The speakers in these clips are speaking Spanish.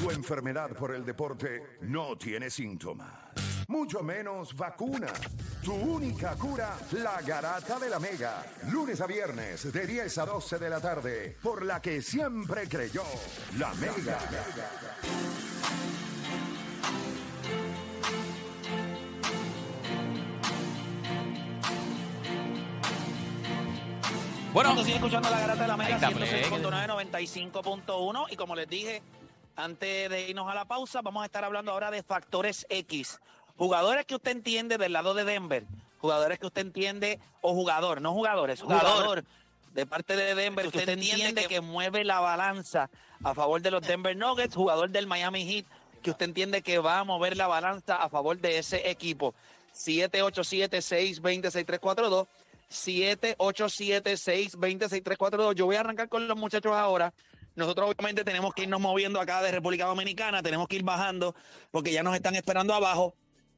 Tu enfermedad por el deporte no tiene síntomas, mucho menos vacuna. Tu única cura, la garata de la mega. Lunes a viernes de 10 a 12 de la tarde, por la que siempre creyó, la mega. Bueno, Cuando sigue escuchando la garata de la Mega Ahí está, 106.9, 95.1 y como les dije, antes de irnos a la pausa, vamos a estar hablando ahora de factores X. Jugadores que usted entiende del lado de Denver, jugadores que usted entiende, o jugador, no jugadores, jugador, de parte de Denver, que usted entiende que mueve la balanza a favor de los Denver Nuggets, jugador del Miami Heat, que usted entiende que va a mover la balanza a favor de ese equipo. 787-620-6342. 787-620-6342. Yo voy a arrancar con los muchachos ahora. Nosotros obviamente tenemos que irnos moviendo acá de República Dominicana, tenemos que ir bajando porque ya nos están esperando abajo.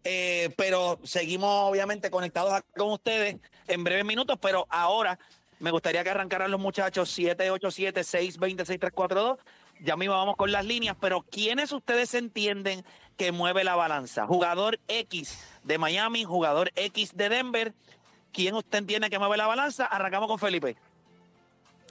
Eh, pero seguimos obviamente conectados acá con ustedes en breves minutos, pero ahora me gustaría que arrancaran los muchachos 787-620-6342. Ya mismo vamos con las líneas, pero ¿quiénes ustedes entienden que mueve la balanza? Jugador X de Miami, jugador X de Denver. ¿Quién usted entiende que mueve la balanza? Arrancamos con Felipe.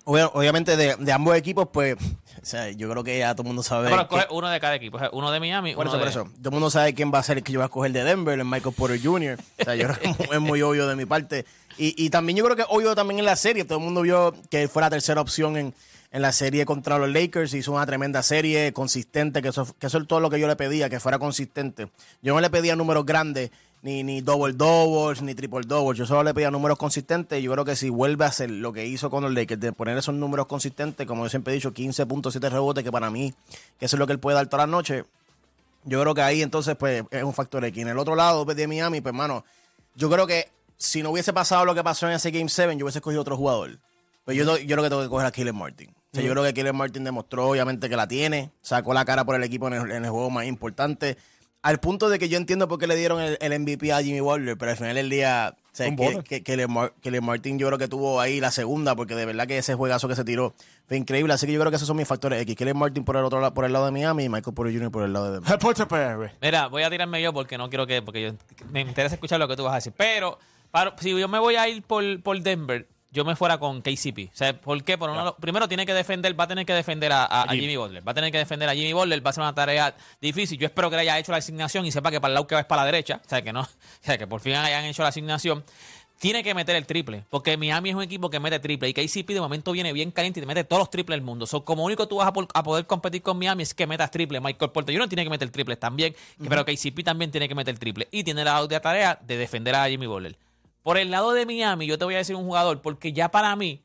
Obvia- Obviamente de, de ambos equipos, pues, o sea, yo creo que ya todo el mundo sabe. Bueno, que- uno de cada equipo. Uno de Miami, por uno eso, por de... eso. Todo el mundo sabe quién va a ser el que yo voy a escoger de Denver, el Michael Porter Jr. O sea, yo creo que es muy- obvio de mi parte. Y, y también yo creo que obvio también en la serie. Todo el mundo vio que fue la tercera opción en, en la serie contra los Lakers. Hizo una tremenda serie, consistente, que eso, que eso es todo lo que yo le pedía, que fuera consistente. Yo no le pedía números grandes, ni, ni double doubles, ni triple doubles. Yo solo le pedía números consistentes. Y yo creo que si vuelve a hacer lo que hizo con los Lakers, de poner esos números consistentes, como yo siempre he dicho, 15.7 rebotes, que para mí, que eso es lo que él puede dar toda la noche. Yo creo que ahí entonces pues es un factor X. En el otro lado pues, de Miami, pues hermano, yo creo que si no hubiese pasado lo que pasó en ese Game 7, yo hubiese escogido otro jugador. Pues yo, yo creo que tengo que coger a Kyler Martin. O sea, Yo creo que Kyler Martin demostró obviamente que la tiene, sacó la cara por el equipo en el, en el juego más importante. Al punto de que yo entiendo por qué le dieron el, el MVP a Jimmy Butler, pero al final del día, o sea, que, voto. que, Kyler Mar- Kyler Martin yo creo que tuvo ahí la segunda, porque de verdad que ese juegazo que se tiró fue increíble. Así que yo creo que esos son mis factores X. Kyler Martin por el otro lado, por el lado de Miami y Michael Porter Jr. por el lado de PR. Mira, voy a tirarme yo porque no quiero que... Porque yo, me interesa escuchar lo que tú vas a decir. Pero para- si yo me voy a ir por, por Denver, yo me fuera con KCP. O sea, ¿por qué? Por uno- primero tiene que defender, va a tener que defender a, a- a Jimmy Butler. Va a tener que defender a Jimmy Butler. Va a ser una tarea difícil. Yo espero que le haya hecho la asignación y sepa que para el lado que va es para la derecha. O sea, que no. O sea, que por fin hayan hecho la asignación. Tiene que meter el triple, porque Miami es un equipo que mete triple y KCP de momento viene bien caliente y te mete todos los triples del mundo. So, como único tú vas a, por- a poder competir con Miami es que metas triple. Michael Porter Jr. tiene que meter triple también, pero KCP también tiene que meter triple. Y tiene la tarea de defender a Jimmy Butler. Por el lado de Miami, yo te voy a decir un jugador, porque ya para mí,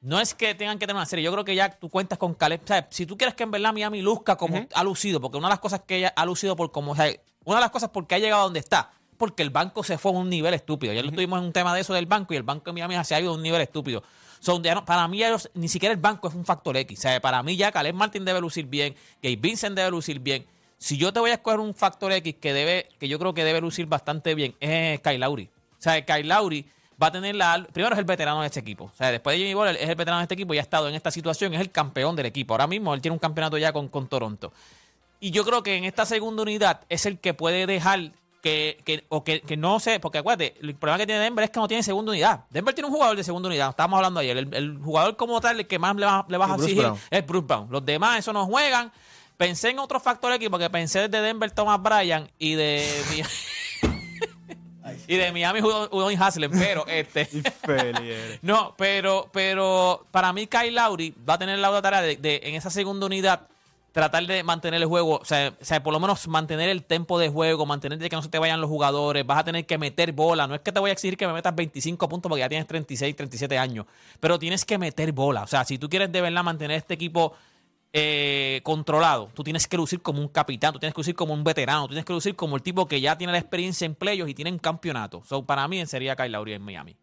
no es que tengan que tener una serie. Yo creo que ya tú cuentas con Caleb. O sea, si tú quieres que en verdad Miami luzca como ha lucido, porque una de las cosas que ella ha lucido por como. O sea, una de las cosas porque ha llegado a donde está, porque el banco se fue a un nivel estúpido. Ya lo tuvimos en un tema de eso del banco y el banco de Miami se ha ido a un nivel estúpido. So, ya no- para mí, ellos- ni siquiera el banco es un factor X. O sea, para mí ya Caleb Martin debe lucir bien, Gabe Vincent debe lucir bien. Si yo te voy a escoger un factor X que debe, que yo creo que debe lucir bastante bien, es Kyle Lowry. O sea, Kyle Lowry va a tener la. Primero es el veterano de este equipo. O sea, después de Jimmy Butler es el veterano de este equipo y ha estado en esta situación, es el campeón del equipo. Ahora mismo él tiene un campeonato ya con, con Toronto. Y yo creo que en esta segunda unidad es el que puede dejar que, que- o que, que no sé, porque acuérdate, el problema que tiene Denver es que no tiene segunda unidad. Denver tiene un jugador de segunda unidad, estábamos hablando ayer. El, el jugador como tal, el que más le, va- le vas a exigir Brown. es Bruce Brown. Los demás, eso no juegan. Pensé en otro factor aquí, porque pensé desde Denver Thomas Bryan y de y de Miami Udon Haslem, pero este. No, pero, pero para mí Kyle Lowry va a tener la otra tarea de, de, en esa segunda unidad tratar de mantener el juego, o sea, o sea, por lo menos mantener el tempo de juego, mantener de que no se te vayan los jugadores, vas a tener que meter bola, no es que te voy a exigir que me metas 25 puntos porque ya tienes 36, 37 años, pero tienes que meter bola, o sea, si tú quieres de verdad mantener este equipo eh, controlado, tú tienes que lucir como un capitán, tú tienes que lucir como un veterano, tú tienes que lucir como el tipo que ya tiene la experiencia en playoffs y tiene un campeonato. So, para mí sería Kyle Lowry en Miami.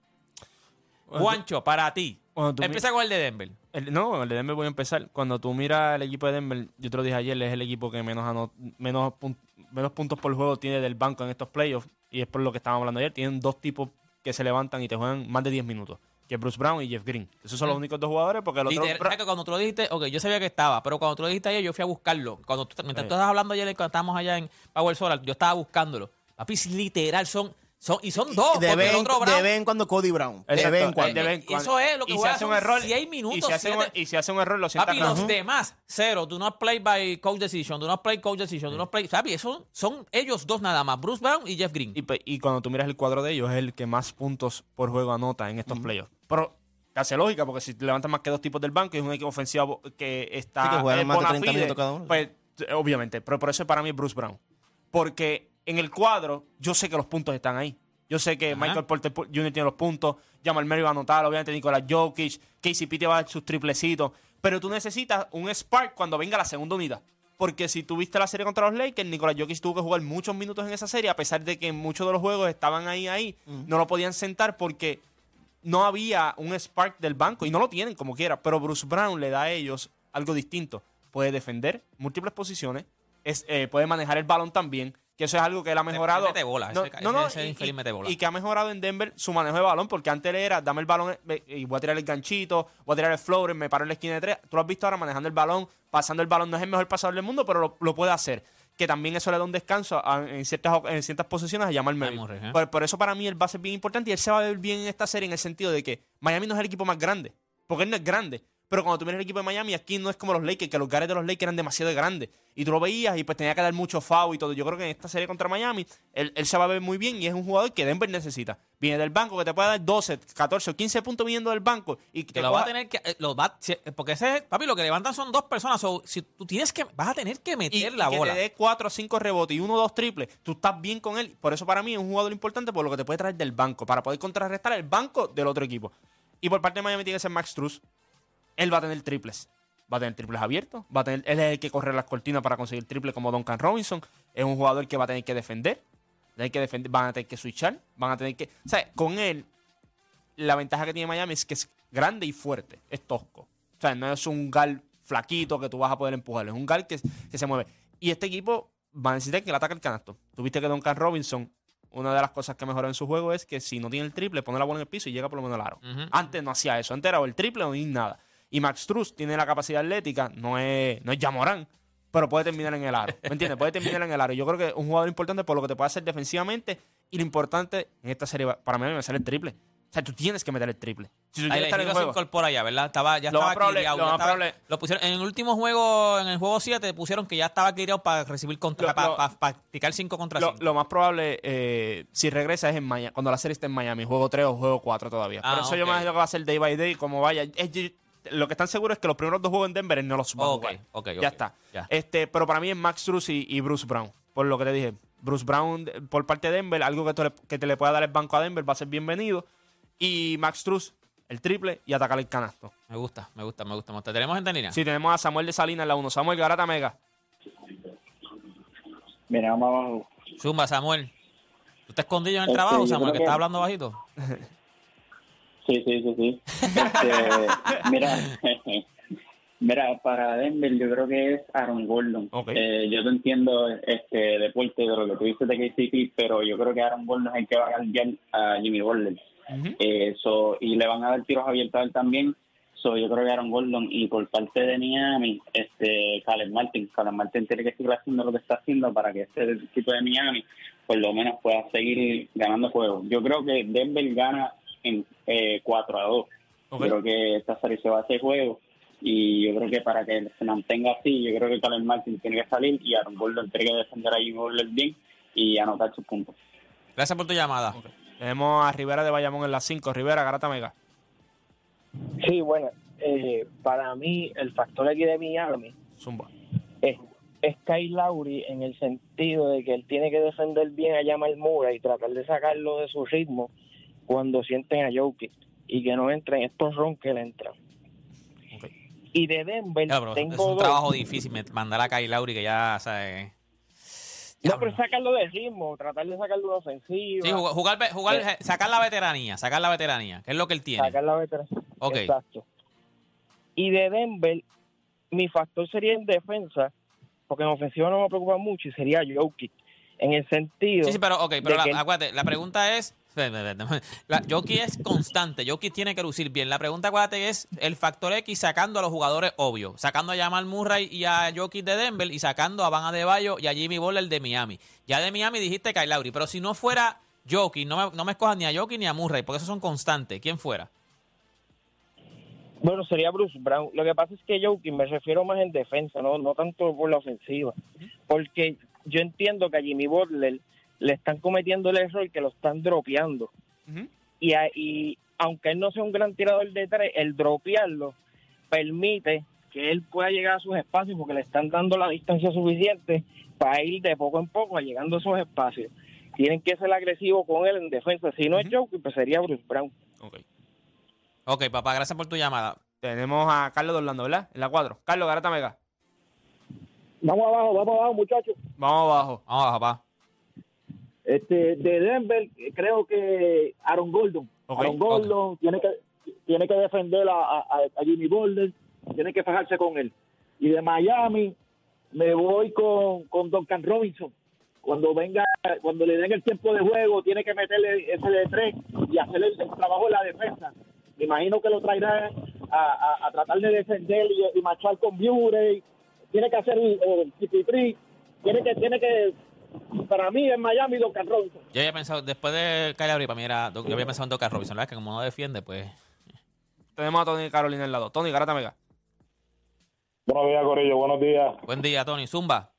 Bueno, Juancho, para ti. Cuando tú mi- Empieza con el de Denver. El- no, el de Denver voy a empezar. Cuando tú miras el equipo de Denver, yo te lo dije ayer, es el equipo que menos, ano- menos, pun- menos puntos por juego tiene del banco en estos playoffs. Y es por lo que estábamos hablando ayer. Tienen dos tipos que se levantan y te juegan más de 10 minutos. Que Bruce Brown y Jeff Green. Esos son los únicos dos jugadores porque el otro... Literal, ¿sabes que cuando tú lo dijiste, ok, yo sabía que estaba, pero cuando tú lo dijiste ayer, yo fui a buscarlo. Cuando tú, mientras Sí. tú estabas hablando ayer, cuando estábamos allá en Power Solar, yo estaba buscándolo. Papi, literal, son, son, y son dos, de, vez en, otro de Brown, vez en cuando Cody Brown. De vez en eh, cuando. eso es lo que y si juega hace un error seis minutos, y si, hace un, y si hace un error lo sienta Papi, los demás, cero. Do not play by coach decision. Do not play coach decision. Do not play. Papi, eso son ellos dos nada más. Bruce Brown y Jeff Green. Y, cuando tú miras el cuadro de ellos, es el que más puntos por juego anota en estos playoffs. Pero te hace lógica, porque si te levantas más que dos tipos del banco y es un equipo ofensivo que está. Sí, que juegan eh, más de bona 30 fide, minutos cada uno. Pues, obviamente. Pero por eso para mí es Bruce Brown. Porque en el cuadro, yo sé que los puntos están ahí. Yo sé que Ajá. Michael Porter Jr. tiene los puntos, Jamal Murray va a anotar, obviamente Nicolás Jokic, KCP te va a dar sus triplecitos. Pero tú necesitas un spark cuando venga la segunda unidad. Porque si tuviste la serie contra los Lakers, Nicolás Jokic tuvo que jugar muchos minutos en esa serie, a pesar de que muchos de los juegos estaban ahí, ahí, no lo podían sentar porque no había un spark del banco y no lo tienen como quiera. Pero Bruce Brown le da a ellos algo distinto. Puede defender múltiples posiciones, es, eh, puede manejar el balón también, que eso es algo que él ha mejorado. mete bola, No, ese- no, no, ese y- mete bola. y que ha mejorado en Denver su manejo de balón, porque antes era, dame el balón eh, y voy a tirar el ganchito, voy a tirar el floater, me paro en la esquina de tres. Tú lo has visto ahora manejando el balón, pasando el balón. No es el mejor pasador del mundo, pero lo, lo puede hacer. Que también eso le da un descanso a- en, ciertas, en ciertas posiciones a Jamal Murray. Murray, ¿eh? por, por eso para mí él va a ser bien importante y él se va a ver bien en esta serie en el sentido de que Miami no es el equipo más grande, porque él no es grande. Pero cuando tú miras el equipo de Miami, aquí no es como los Lakers, que los gares de los Lakers eran demasiado grandes. Y tú lo veías y pues tenía que dar mucho foul y todo. Yo creo que en esta serie contra Miami, él, él se va a ver muy bien y es un jugador que Denver necesita. Viene del banco, que te puede dar 12, 14 o 15 puntos viniendo del banco. Y Que te lo va a tener que. eh, Lo va, si- porque ese, papi, lo que levantan son dos personas. so, si tú tienes que. Vas a tener que meter y la que bola. te dé 4 o 5 rebotes y 1 o 2 triples, tú estás bien con él. Por eso para mí es un jugador importante por lo que te puede traer del banco, para poder contrarrestar el banco del otro equipo. Y por parte de Miami tiene que ser Max Truss. Él va a tener triples. Va a tener triples abiertos. Va a tener, él es el que corre las cortinas para conseguir triple como Duncan Robinson. Es un jugador que va a tener que defender. Tener que defender van a tener que switchar. Van a tener que. O sea, con él, la ventaja que tiene Miami es que es grande y fuerte. Es tosco. O sea, no es un gal flaquito que tú vas a poder empujar. Es un gal que, que se mueve. Y este equipo va a necesitar que le ataque el canasto. Tuviste que Duncan Robinson, una de las cosas que mejoró en su juego es que si no tiene el triple, pone la bola en el piso y llega por lo menos al aro. Antes no hacía eso. Antes era o el triple o ni nada. Y Max Truss tiene la capacidad atlética, no es, no es Yamorán, pero puede terminar en el aro. ¿Me entiendes? Puede terminar en el aro. Yo creo que es un jugador importante por lo que te puede hacer defensivamente. Y lo importante en esta serie, para mí, me sale el triple. O sea, tú tienes que meter el triple. Si tú Ahí estar en el se juego. incorpora ya, ¿verdad? Estaba, ya Lo estaba probable- lo ya estaba- probable- lo pusieron, en el último juego, en el juego 7, pusieron que ya estaba cleareado para recibir contra, Lo- para practicar 5 contra Lo, 5. lo más probable, eh, si regresa, es en Miami, cuando la serie esté en Miami, juego 3 o juego 4 todavía. Ah, Por eso yo ok. me imagino que va a ser day by day, como vaya. Es- yo- lo que están seguros es que los primeros dos juegos en Denver él no los va a Ok, jugar. Ya está. Este, pero para mí es Max Truss y, y Bruce Brown. Por lo que te dije. Bruce Brown, por parte de Denver, algo que te, le, que te le pueda dar el banco a Denver va a ser bienvenido. Y Max Truss, el triple y atacar el canasto. Me gusta, me gusta, me gusta. me gusta. ¿Tenemos gente en línea? Si tenemos a Samuel de Salinas en la 1. Samuel Garata Mega. Mira, vamos abajo. Zumba, Samuel. ¿Tú estás escondido en el Este, trabajo, Samuel, que que- estás hablando bajito? Sí, sí, sí, sí. Este, mira, mira, para Denver yo creo que es Aaron Gordon. Eh, yo te entiendo este deporte de lo que tú dices de KCP, pero yo creo que Aaron Gordon es el que va a cambiar a Jimmy Butler. Eh, so, y le van a dar tiros abiertos a él también. So, yo creo que Aaron Gordon y por parte de Miami, este, Caleb Martin, Caleb Martin tiene que seguir haciendo lo que está haciendo para que este equipo de Miami por lo menos pueda seguir ganando juegos. Yo creo que Denver gana en eh, 4 a 2. Ok. Yo creo que esta serie se va a hacer juego y yo creo que para que se mantenga así, yo creo que Caleb Martin tiene que salir y Aaron Gordon tiene que defender a Jimmy Butler bien y anotar sus puntos. Gracias por tu llamada. Tenemos a Rivera de Bayamón en la 5. Rivera, Garata Mega. Sí, bueno, eh, para mí el factor aquí de Miami Zumba. es, es Kyle Lowry en el sentido de que él tiene que defender bien a Jamal Murray y tratar de sacarlo de su ritmo cuando sienten a Jokic y que no entren estos ron que le entran. Y de Denver Claro, tengo es un dos. trabajo difícil mandar a Kyle Lowry que ya, ¿sabes? No, pero sacarlo de ritmo, tratar de sacarlo de ofensiva. Sí, jugar, jugar, Eh. sacar la veteranía, sacar la veteranía, que es lo que él tiene. sacar la veteranía. Ok. Exacto. Y de Denver, mi factor sería en defensa, porque en ofensiva no me preocupa mucho, y sería Jokic. En el sentido. Sí, sí, pero, ok, pero la, que acuérdate, la pregunta es. Jokic es constante, Jokic tiene que lucir bien. La pregunta, acuérdate, es el factor X sacando a los jugadores obvios. Sacando a Jamal Murray y a Jokic de Denver y sacando a Van Adebayo y a Jimmy Butler de Miami. Ya de Miami dijiste Kyle Lowry, pero si no fuera Jokic, no me, no me escojas ni a Jokic ni a Murray, porque esos son constantes. ¿Quién fuera? Bueno, sería Bruce Brown. Lo que pasa es que Jokic me refiero más en defensa, no, no tanto por la ofensiva. Porque yo entiendo que a Jimmy Butler le están cometiendo el error que lo están dropeando. Ujú. Y, a- y aunque él no sea un gran tirador de tres, el dropearlo permite que él pueda llegar a sus espacios porque le están dando la distancia suficiente para ir de poco en poco llegando a esos espacios. Tienen que ser agresivos con él en defensa. Si no es Jokic, pues sería Bruce Brown. Ok. Ok, papá, gracias por tu llamada. Tenemos a Carlos de Orlando, ¿verdad? En la 4. Carlos, Garata Mega. Vamos abajo, vamos abajo, muchachos. Vamos abajo. Vamos, papá. Este, de Denver, creo que Aaron Gordon. Aaron Gordon tiene que tiene que defender a, a, a Jimmy Butler, tiene que fajarse con él. Y de Miami, me voy con, con Duncan Robinson. Cuando venga, cuando le den el tiempo de juego, tiene que meterle ese de tres y hacer el, el trabajo en la defensa. Me imagino que lo traerá a, a- a tratar de defender y, y marchar con Bury. Tiene que hacer el, el CP3. Tiene que, tiene que, para mí en Miami, Duncan Robinson. Yo había pensado, después de Kyle para mí era. Yo había pensado en Doca Robinson, ¿verdad? Que como no defiende, pues. Tenemos a Tony y Carolina al lado. Tony, Garata Mega. Buenos días, Corillo. Buenos días. Buen día, Tony. Zumba.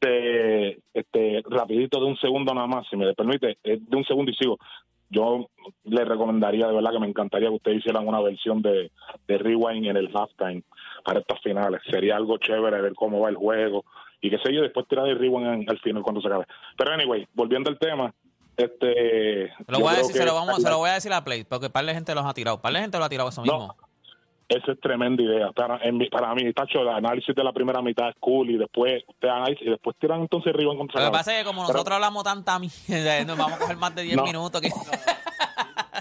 Este, este, rapidito de un segundo nada más, si me permite, es de un segundo y sigo. Yo le recomendaría, de verdad que me encantaría que ustedes hicieran una versión de, de Rewind en el halftime para estas finales. Sería algo chévere ver cómo va el juego y qué sé yo, después tirar el Rewind en- al final cuando se acabe. Pero anyway, volviendo al tema, este... Se lo, voy a decir, se que- lo, vamos, se lo voy a decir a Play, porque par de gente los ha tirado. Par de gente lo ha tirado eso No. mismo. Esa es tremenda idea. Para, en para mí, Tacho, el análisis de la primera mitad es cool y después usted analiza y después tiran entonces Rewind contra Lo que la- pasa es que como Pero- nosotros hablamos tanta mierda, nos vamos a coger más de 10 No. minutos. Que...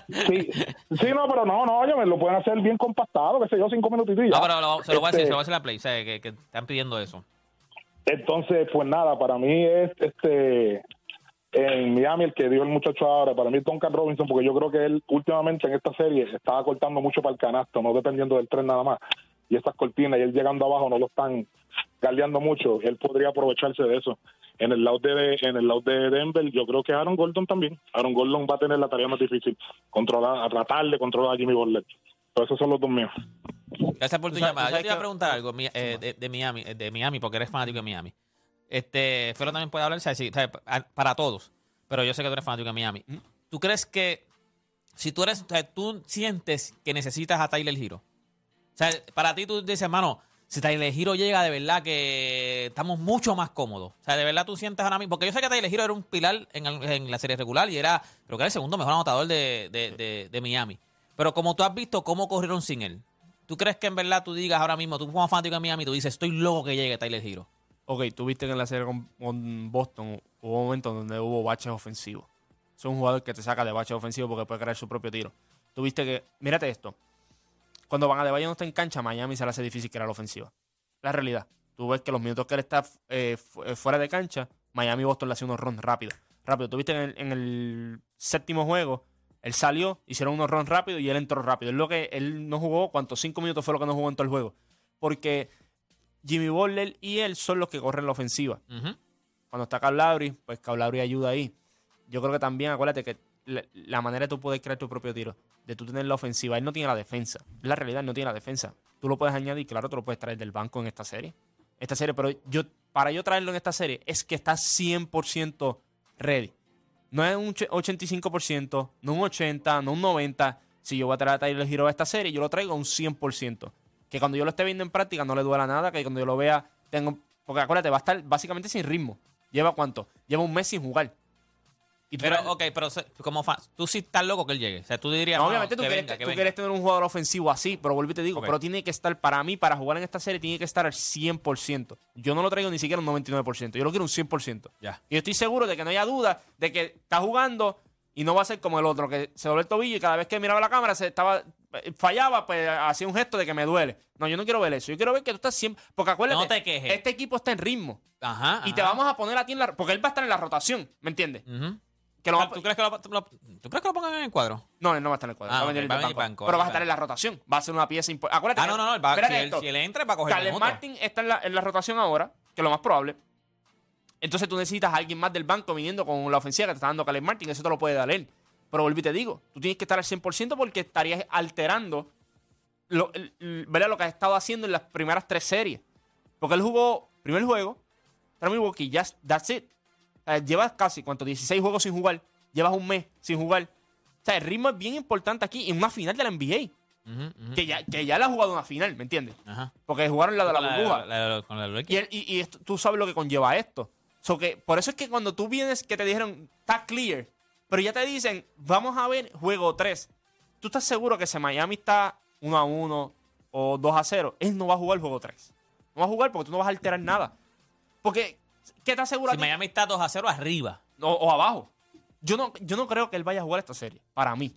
Sí, sí, no, pero no, no, oye, lo pueden hacer bien compactado, qué sé yo, cinco minutitos. No, pero lo- se lo voy a decir, Este, se lo voy a decir a Play, o sea, que, que están pidiendo eso. Entonces, pues nada, para mí es este en Miami el que dio el muchacho ahora, para mí es Duncan Robinson, porque yo creo que él últimamente en esta serie estaba cortando mucho para el canasto, no dependiendo del tren nada más. Y estas cortinas y él llegando abajo no lo están galdeando mucho, él podría aprovecharse de eso. En el lado de en el lado de Denver, yo creo que Aaron Gordon también. Aaron Gordon va a tener la tarea más difícil, controlar, tratar de controlar a Jimmy Butler. Pero esos son los dos míos. Gracias por tu sabes- llamada. Yo sabes te iba a preguntar algo mi- eh, de, de Miami, eh, de Miami, porque eres fanático de Miami. Este, Felo también puede hablar, o sea, sí, pa- para todos, pero yo sé que tú eres fanático de Miami. ¿Tú crees que si tú eres, o sea, tú sientes que necesitas a Tyler Hero? O sea, para ti tú dices, hermano, si Tyler Hero llega, de verdad que estamos mucho más cómodos. O sea, de verdad tú sientes ahora mismo, porque yo sé que Tyler Hero era un pilar en, el- en la serie regular y era, creo que era el segundo mejor anotador de, de- de- de Miami. Pero como tú has visto cómo corrieron sin él, ¿tú crees que en verdad tú digas ahora mismo, tú como fanático de Miami, tú dices, estoy loco que llegue Tyler Hero? Ok, tú viste que en la serie con, Boston hubo momentos donde hubo baches ofensivos. Es un jugador que te saca de baches ofensivos porque puede crear su propio tiro. Tú viste que, mírate esto. Cuando Van Adebayo no está en cancha, Miami se le hace difícil crear la ofensiva. La realidad. Tú ves que los minutos que él está eh, eh, fuera de cancha, Miami y Boston le hacen unos runs rápidos. Rápido. Tú viste en el séptimo juego, él salió, hicieron unos runs rápidos y él entró rápido. Es lo que él no jugó, ¿cuántos? Cinco minutos fue lo que no jugó en todo el juego. Porque Jimmy Butler y él son los que corren la ofensiva. Cuando está Lowry, pues Lowry ayuda ahí. Yo creo que también, acuérdate que la, la manera de tú poder crear tu propio tiro, de tú tener la ofensiva, él no tiene la defensa. La realidad, él no tiene la defensa. Tú lo puedes añadir, claro, tú lo puedes traer del banco en esta serie. Esta serie, pero yo para yo traerlo en esta serie es que está 100% ready. No es un och- 85%, no un 80%, no un 90%. Si yo voy a traer a Tyler Hero a esta serie, yo lo traigo a un 100%. Que cuando yo lo esté viendo en práctica no le duela nada, que cuando yo lo vea, tengo. Porque acuérdate, va a estar básicamente sin ritmo. ¿Lleva cuánto? Lleva un mes sin jugar. Y Pero, ok, pero como fan, tú sí estás loco que él llegue. O sea, tú dirías, No, no, obviamente tú, que quieres, venga, que tú venga. quieres tener un jugador ofensivo así, pero vuelvo y te digo, pero tiene que estar, para mí, para jugar en esta serie, tiene que estar al 100%. Yo no lo traigo ni siquiera un 99%, yo lo quiero un 100%. Ya. Y yo estoy seguro de que no haya duda de que está jugando y no va a ser como el otro, que se doble el tobillo y cada vez que miraba la cámara se estaba eh, fallaba, pues hacía un gesto de que me duele. No, yo no quiero ver eso. Yo quiero ver que tú estás siempre. Porque acuérdate, No te quejes. este equipo está en ritmo. Ajá. Y te vamos a poner a ti en la. Porque él va a estar en la rotación, ¿me entiendes? Ujú. Que lo va a- ¿Tú, crees que lo, lo- ¿Tú crees que lo pongan en el cuadro? No, él no va a estar en el cuadro. Ah, va a ok, venir va a venir banco. Pero va a estar en la rotación. Va a ser una pieza importante. Acuérdate. Ah, no, no, no. él va- si, él, si él entra, va a coger Carles. Martin está en la, en la rotación ahora, que es lo más probable. Entonces tú necesitas a alguien más del banco viniendo con la ofensiva que te está dando Carles Martin. Eso te lo puede dar él. Pero volví y te digo, tú tienes que estar al 100% porque estarías alterando lo, lo que has estado haciendo en las primeras tres series. Porque él jugó primer juego, contra Milwaukee, that's it. Llevas casi, ¿cuánto? 16 juegos sin jugar. Llevas un mes sin jugar. O sea, el ritmo es bien importante aquí en una final de la NBA. Que ya, que ya la ha jugado una final, ¿me entiendes? Ajá. Porque jugaron la de la burbuja. la- la-. Y, el- y- y esto- tú sabes lo que conlleva esto. So que, por eso es que cuando tú vienes que te dijeron, está clear, pero ya te dicen, vamos a ver juego 3. ¿Tú estás seguro que si Miami está 1 a 1 o 2 a 0, él no va a jugar el juego 3? No va a jugar porque tú no vas a alterar nada. Porque, ¿qué te asegura? a Si ti? Miami está 2 a 0 arriba. o, o abajo. Yo no, yo no creo que él vaya a jugar esta serie, para mí.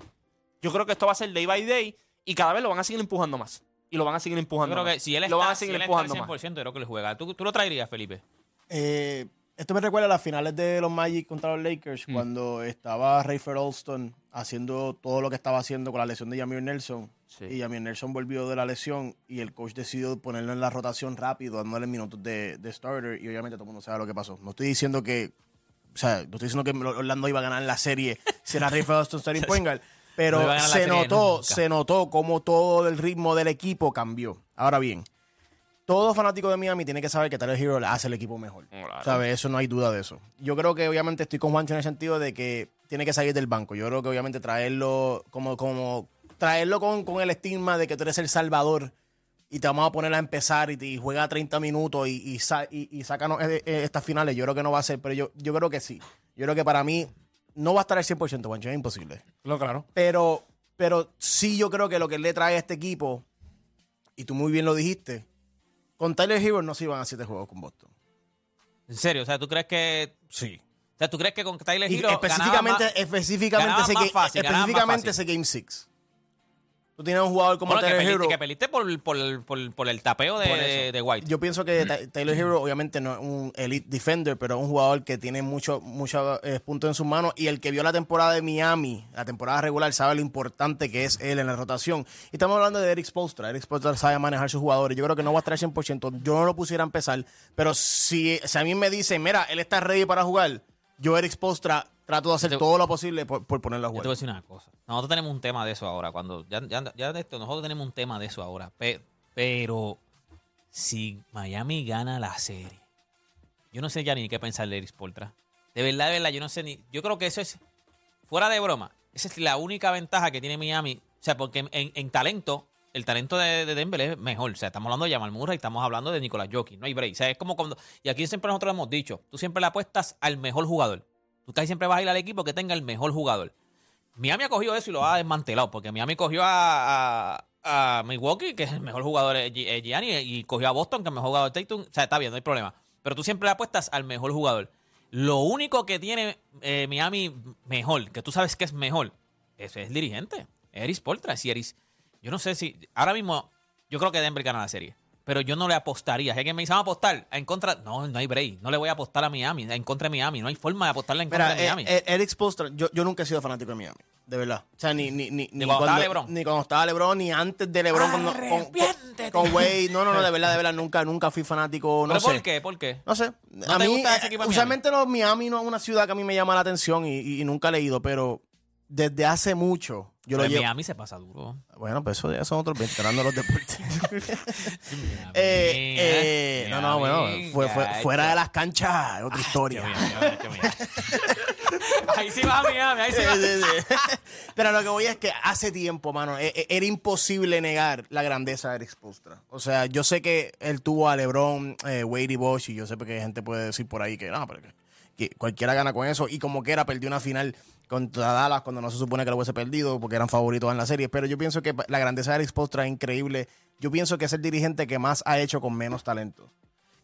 Yo creo que esto va a ser day by day y cada vez lo van a seguir empujando más. Y lo van a seguir Yo empujando creo más. que si él lo van está, a si seguir él está al empujando 100%, más. yo creo que le juega. ¿Tú, tú lo traerías, Felipe? Eh, esto me recuerda a las finales de los Magic contra los Lakers, Mm. cuando estaba Rayford Alston haciendo todo lo que estaba haciendo con la lesión de Jamir Nelson. Sí. Y Jamir Nelson volvió de la lesión y el coach decidió ponerlo en la rotación rápido, dándole minutos de, de starter. Y obviamente todo el mundo sabe lo que pasó. No estoy diciendo que. O sea, no estoy diciendo que Orlando iba a ganar la serie si era Rayford Alston starting No Pero se notó, nunca. se notó cómo todo el ritmo del equipo cambió. Ahora bien, todo fanático de Miami tiene que saber que Tyler Hero hace el equipo mejor. Claro. ¿Sabes? Eso no hay duda de eso. Yo creo que obviamente estoy con Juancho en el sentido de que tiene que salir del banco. Yo creo que obviamente traerlo como, como traerlo con, con el estigma de que tú eres el salvador y te vamos a poner a empezar y, juega 30 minutos y, y, sa- y- y sácanos eh, eh, estas finales. Yo creo que no va a ser, pero yo, yo creo que sí. Yo creo que para mí no va a estar al 100%, Juancho, es imposible. Lo claro. Pero, pero sí yo creo que lo que él le trae a este equipo, y tú muy bien lo dijiste, con Tyler Hero no se iban a siete juegos con Boston. En serio, o sea, ¿tú crees que. Sí. O sea, ¿tú crees que con Tyler Y Hero. específicamente, ganaba más- específicamente, ganaba ese, más fácil, ganaba más específicamente fácil? ese Game 6. Tú tienes un jugador como Bueno, que Hero. que perdiste por, por, por, por el tapeo de, White. Yo pienso que Ty- Tyler Hero obviamente no es un elite defender, pero es un jugador que tiene muchos mucho, eh, puntos en sus manos y el que vio la temporada de Miami, la temporada regular, sabe lo importante que es él en la rotación. Y estamos hablando de Eric Spoelstra. Eric Spoelstra sabe manejar sus jugadores. Yo creo que no va a estar al 100%. Yo no lo pusiera a empezar, pero si, si a mí me dicen, mira, él está ready para jugar, yo Eric Spoelstra trato de hacer te- todo lo posible por, por ponerlo a Yo te jugar. voy a decir una cosa. Nosotros tenemos un tema de eso ahora. Cuando ya, ya, ya de esto, nosotros tenemos un tema de eso ahora. Pe- pero si Miami gana la serie, yo no sé ya ni qué pensar de Eric Spoelstra. De verdad, de verdad, yo no sé ni. Yo creo que eso es fuera de broma. Esa es la única ventaja que tiene Miami. O sea, porque en, en talento, el talento de, de Denver es mejor. O sea, estamos hablando de Jamal Murray, estamos hablando de Nicolás Jokic. No hay break. O sea, es como cuando. Y aquí siempre nosotros hemos dicho: tú siempre le apuestas al mejor jugador. Tú casi siempre vas a ir al equipo que tenga el mejor jugador. Miami ha cogido eso y lo ha desmantelado, porque Miami cogió a, Milwaukee, que es el mejor jugador es Gi- es Gianni, y cogió a Boston, que es el mejor jugador es Tatum. O sea, está bien, no hay problema. Pero tú siempre le apuestas al mejor jugador. Lo único que tiene eh, Miami mejor, que tú sabes que es mejor, es el dirigente, Eris Spoelstra. Si Eris, yo no sé si, ahora mismo, yo creo que Denver gana la serie. Pero yo no le apostaría. Si alguien me dice, vamos a apostar en contra. No, no hay break. No le voy a apostar a Miami, en contra de Miami. No hay forma de apostarle en contra Mira, de Miami. eh, eh, Eric yo, yo nunca he sido fanático de Miami, de verdad. O sea, ni, ni, ni, ni cuando estaba LeBron. Ni cuando estaba LeBron, ni antes de LeBron. cuando- con, con, con Wade. No, no, no, de verdad, de verdad, nunca, nunca fui fanático, no ¿Pero sé. por qué? ¿Por qué? No sé. ¿No a te mí, gusta ese eh, equipo de usualmente no, Miami no es una ciudad que a mí me llama la atención y, y- y nunca he ido, pero desde hace mucho yo lo Pero en llevo. Miami se pasa duro. Bueno, pues eso ya son otros veteranos de los deportes. Eh, eh, no, no, bueno, fue, fue- fuera de las canchas, es otra historia. Ahí sí vas a Miami, ahí sí vas. sí, sí. Pero lo que voy es que hace tiempo, mano, e- e- era imposible negar la grandeza de Eric Spoelstra. O sea, yo sé que él tuvo a LeBron, eh, Wade y Bosch, y yo sé que gente puede decir por ahí que no, pero que, que cualquiera gana con eso. Y como quiera, perdió una final contra Dallas cuando no se supone que lo hubiese perdido porque eran favoritos en la serie. Pero yo pienso que la grandeza de Alex Postra es increíble. Yo pienso que es el dirigente que más ha hecho con menos talento.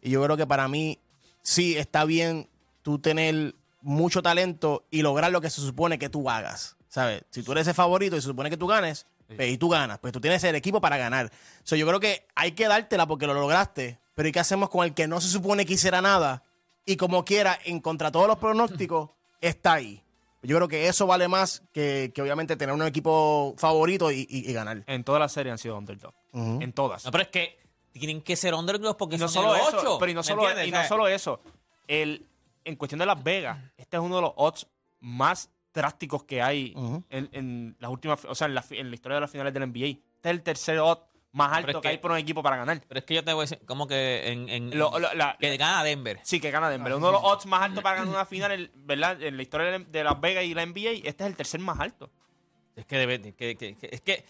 Y yo creo que para mí, sí, está bien tú tener mucho talento y lograr lo que se supone que tú hagas. ¿Sabes? Si tú eres el favorito y se supone que tú ganes, pues, y tú ganas, pues tú tienes el equipo para ganar. So, yo creo que hay que dártela porque lo lograste, pero ¿y qué hacemos con el que no se supone que hiciera nada? Y como quiera, en contra todos los pronósticos, está ahí. Yo creo que eso vale más que, que obviamente tener un equipo favorito y, y- y ganar. En todas las series han sido underdog. Ujú. En todas. No, pero es que tienen que ser underdogs porque Y no son solo el eso, 8. pero y no ¿me solo, entiendes? y O no sea, solo eso. El, en cuestión de Las Vegas, este es uno de los odds más drásticos que hay Ujú. en, en las últimas, o sea, en la, fi- en la historia de las finales del NBA. Este es el tercer odd más alto es que, que- hay por un equipo para ganar. Pero es que yo te voy a decir, como que en. en- Lo- lo- la- que gana Denver. Sí, que gana Denver. Uno de los odds más altos para ganar una final, el- ¿verdad? En la historia de- Las Vegas y la NBA, este es el tercer más alto. Es que debe. Que, que- que- es que.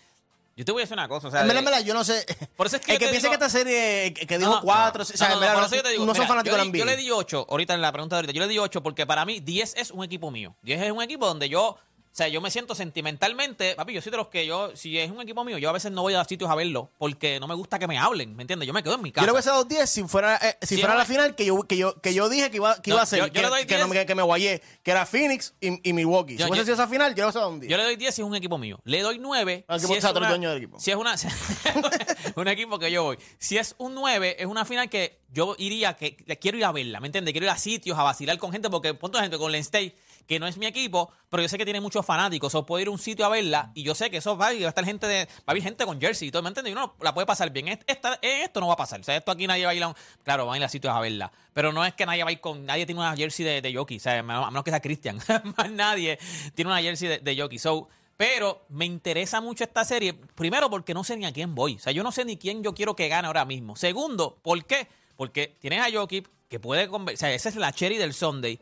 Yo te voy a decir una cosa. O sea, En verdad, de- en verdad, yo no sé. Por eso es que el que te piense digo- que esta serie, que, dijo No, cuatro, no, o sea, no, en no, verdad, por no, eso yo te digo, no son mira, fanáticos yo, de la yo le di 8 ahorita en la pregunta de ahorita. Yo le di 8 porque para mí 10 es un equipo mío. 10 es un equipo donde yo, sea, yo me siento sentimentalmente, papi, yo soy de los que yo, si es un equipo mío, yo a veces no voy a sitios a verlo porque no me gusta que me hablen, ¿me entiendes? Yo me quedo en mi Yo casa. le hubiese dado 10 si fuera, eh, si Sí, fuera no, la final que yo, que yo, que yo dije que iba, que No, iba a ser. yo- yo que, que no 10. me, que me guayé, que era Phoenix y, y Milwaukee. Yo- si hubiese yo- sido esa final, yo le hubiese dado un 10. Yo le doy 10 si es un equipo mío. Le doy 9 Ah, si es o una- dueño del equipo. Si es una, un equipo que yo voy. Si es un 9, es una final que yo iría, que quiero ir a verla, ¿me entiendes? Quiero ir a sitios, a vacilar con gente, porque punto de gente con State, que no es mi equipo, pero yo sé que tiene muchos fanáticos, o puedo ir a un sitio a verla, y yo sé que eso va, y va a estar gente de, va a haber gente con jersey y todo, ¿me entiendes? Y uno la puede pasar bien. Esta, esto no va a pasar. O sea, esto aquí nadie va a ir a un, claro, van a ir a sitios a verla. Pero no es que nadie va a ir con, nadie tiene una jersey de, de o sea, a menos que sea Cristian. Más nadie tiene una jersey de, de. So, pero me interesa mucho esta serie. Primero, porque no sé ni a quién voy. O sea, yo no sé ni quién yo quiero que gane ahora mismo. Segundo, ¿por qué? Porque tienes a Jokic que puede conver- O sea, esa es la cherry del Sunday.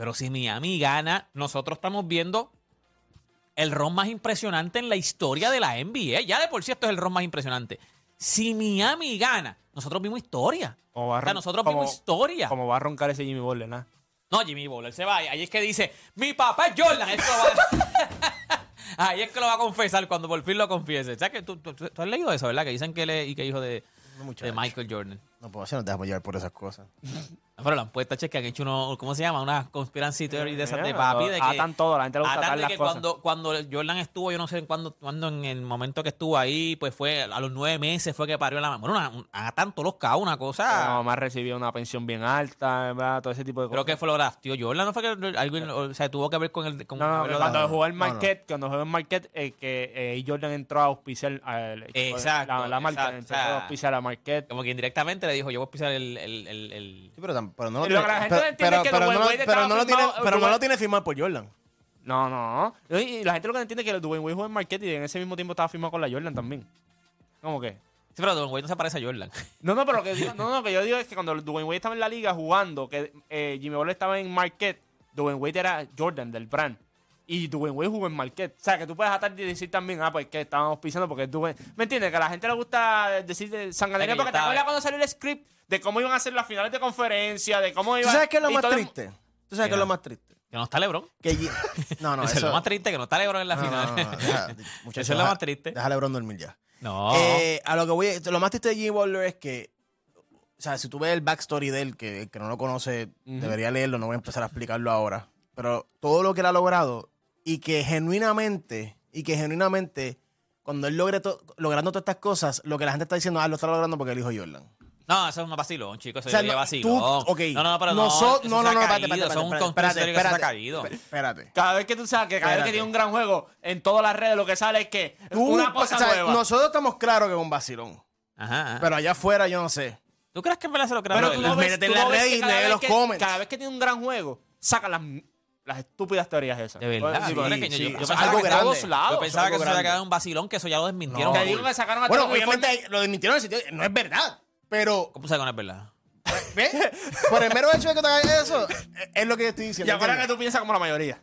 Pero si Miami gana, nosotros estamos viendo el ron más impresionante en la historia de la NBA. Ya de por sí esto es el ron más impresionante. Si Miami gana, nosotros vimos historia. Como va a O sea, ron- nosotros como- vimos historia. Como va a roncar ese Jimmy Butler, ¿no? No, Jimmy Butler se va. Ahí es que dice, mi papá es Jordan. Ahí es que lo va, Ahí es que lo va a confesar cuando por fin lo confiese. O sea, que tú, tú- tú has leído eso, ¿verdad? Que dicen que él es y que hijo de, de Michael Jordan. No puedo hacer, no te dejamos llevar por esas cosas. No, Pero la apuesta che, que han hecho uno, ¿cómo se llama? Una conspiracy theory de esas de Eh, papi. De que, atan todo, la gente le gusta atan atar de las que cosas. cuando, cuando Jordan estuvo, yo no sé en cuándo, cuándo en el momento que estuvo ahí, pues fue a los nueve meses fue que parió la Bueno, una, un- atan todos los cabos, una La cosa. mamá recibía una pensión bien alta, ¿verdad? todo ese tipo de Creo cosas. que fue lo draftió Jordan, no fue que algo, o sea, tuvo que ver con el. Con No, no, cuando jugó no. Marquette, cuando jugó Marquette, eh, que eh, Jordan entró a auspiciar al Exacto, la, la marca, exacto, empezó o sea, a auspiciar a Marquette. Como que indirectamente le dijo, yo voy a pisar el. el, el, el- Sí, pero, tam- pero no Lo tiene- la gente pero- no entiende es que pero- Dwayne pero no- Wade pero estaba no lo tiene- firmado- pero no Dwayne- lo tiene firmado por Jordan. No, no. Y la gente lo que no entiende es que Dwayne Wade jugó en Marquette y en ese mismo tiempo estaba firmado con la Jordan también. ¿Cómo que? Sí, pero Don Wade no se parece a Jordan. No, no, pero lo que digo, no, no, que yo digo es que cuando Dwayne Wade estaba en la liga jugando, que eh, Jimmy Butler estaba en Marquette, Dwayne Wade era Jordan del brand. Y Dwayne Wade jugó en Marquette. O sea, que tú puedes atar y decir también, ah, pues que estábamos pisando porque Dwayne... ¿Me entiendes? Que a la gente le gusta decir de sanganería Es que porque te acuerdas cuando salió el script de cómo iban a ser las finales de conferencia, de cómo ¿Tú iban... sabes qué es lo más triste? ¿Tú sabes qué es lo más triste? Que no está LeBron. Que No, no, Eso eso... es lo más triste, que no está LeBron en la no, final. no, no, deja- muchacho, Eso es lo más triste. Deja a LeBron dormir ya. No. Eh, a lo que voy, lo más triste de Jimmy Butler es que, o sea, si tú ves el backstory de él, que, que no lo conoce, debería leerlo, no voy a empezar a explicarlo ahora. Pero todo lo que él ha logrado y que genuinamente, y que genuinamente, cuando él logre to- logrando todas estas cosas, lo que la gente está diciendo, ah, lo está logrando porque él dijo Jordan. No, eso es un vacilón, chicos. Eso O sea, es no, vacilón. tú- ok. No, no, no, pero no. Eso no, no, no, espérate, espérate, un espérate, espérate. Cada vez que tú sabes que cada vez que tiene un gran juego, en todas las redes lo que sale es que Tú, una cosa o sea, nueva. Nosotros estamos claros que es un vacilón. Ajá. ajá. Pero allá afuera yo no sé. ¿Tú crees que en verdad se lo creen? Pero tú no ves, tú no ves que cada vez que-. Cada vez que tiene un gran juego, sacan las, las estúpidas teorías esas. De verdad. Sí, Sí, porque- es que yo- sí, yo pensaba algo que grande. todos lados. Yo pensaba que eso se había quedado un vacilón, que eso ya lo desmintieron. Te full. digo que sacaron a Bueno, obviamente lo desmintieron en el sitio. No es verdad. Pero, ¿Cómo sabes que no es verdad? ¿ves? Por el mero hecho de que te hagas eso, es lo que yo estoy diciendo. Y ahora que tú piensas como la mayoría.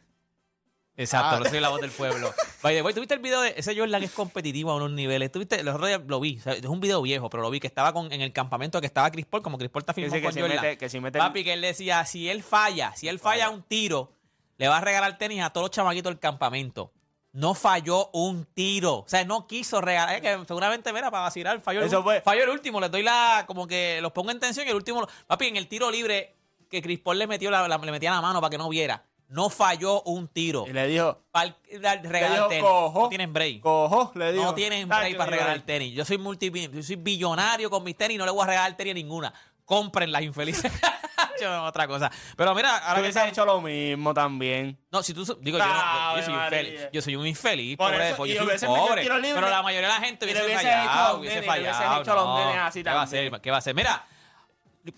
Exacto, Ah. no soy la voz del pueblo. By the way, ¿tuviste el video de ese Jordan que es competitivo a unos niveles? ¿Tuviste? Los otros días lo vi. o sea, es un video viejo, pero lo vi que estaba con, en el campamento que estaba Chris Paul, como Chris Paul está que con si Jordan. mete- que si mete- Papi, que él decía, si él falla, si él falla un tiro, le va a regalar tenis a todos los chamaquitos del campamento. No falló un tiro. O sea, no quiso regalar. Es que seguramente, mira, para vacilar, falló el, fue- falló el último. Les doy la, como que los pongo en tensión y el último, papi, en el tiro libre que Chris Paul le metió la, la- le metía la mano para que no viera. No falló un tiro. Y le dijo, Para regalar tenis. "Cojo". No tienen break. cojo, le dijo. No tienen "Tacho, break para regalar break". tenis. Yo soy multi, yo soy billonario con mis tenis y no le voy a regalar tenis a ninguna. Cómprenlas, infelices. Otra cosa. Pero mira, ahora que hubiese estamos- hecho lo mismo también. No, si tú digo, yo, no- yo- soy infeliz. Yo soy un infeliz, Por pobre, eso, pues yo soy un hubiese pobre. libre. Pero la mayoría de la gente hubiese hubiese fallado, hubiese hubiese fallado. hecho a los no. nenes así ¿Qué va a ser? ¿Qué va a ser? Mira,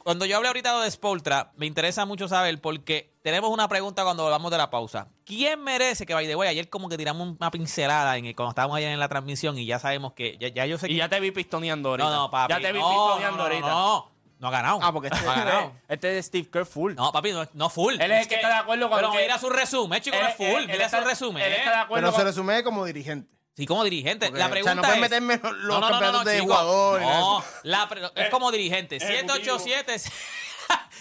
cuando yo hablé ahorita de Spoltra, me interesa mucho saber porque tenemos una pregunta cuando volvamos de la pausa. ¿Quién merece que, by the way, ayer como que tiramos una pincelada en el- cuando estábamos ayer en la transmisión y ya sabemos que, ya, ya yo sé que... Y ya te vi pistoneando ahorita. no, no, papi. Ya te vi no, pistoneando no, ahorita. No, no ha ganado. Ah, porque este- no ha ganado. Este es Steve Kerr full. No, papi, no, no full. Él es el que está de acuerdo con Pero que- mira su resumen, chico, no es Él- él- full. él Mira está- su resumen. Él ¿eh? está de acuerdo Pero se con- resume como dirigente. Sí, como dirigente. Porque, la o sea, pregunta no pueden es... meterme los No, no, no, no, campeonatos de chico. jugador. No, la pre- es como dirigente. Ejecutivo. 787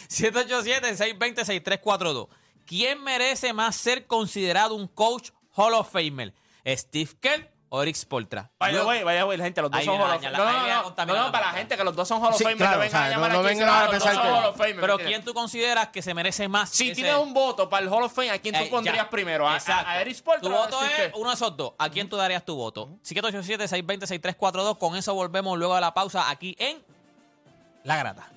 787-620-6342. ¿Quién merece más ser considerado un coach Hall of Famer? ¿Steve Kerr o Eric Spoltra? Vaya, güey, vaya, güey, la gente, los dos Ahí son viene Hall la of daña, Famer. No, ahí no, viene la no, no, contaminación. no, para la gente, que los dos son Hall of Sí, Famer, claro, no o vengan sea, a no- llamar no aquí, vengan se a van, los pensar dos que- son Hall of Famer, ¿me Pero entiendes? ¿quién tú consideras que se merece más? Si ese- tienes un voto para el Hall of Fame, ¿a quién tú Eh, pondrías ya. primero? ¿A, a, Exacto. a Eric Spoelstra Tu o a voto Steve es Kerr? uno de esos dos. ¿A quién tú darías tu voto? 787-620-6342. Con eso volvemos luego de la pausa aquí en La Grata.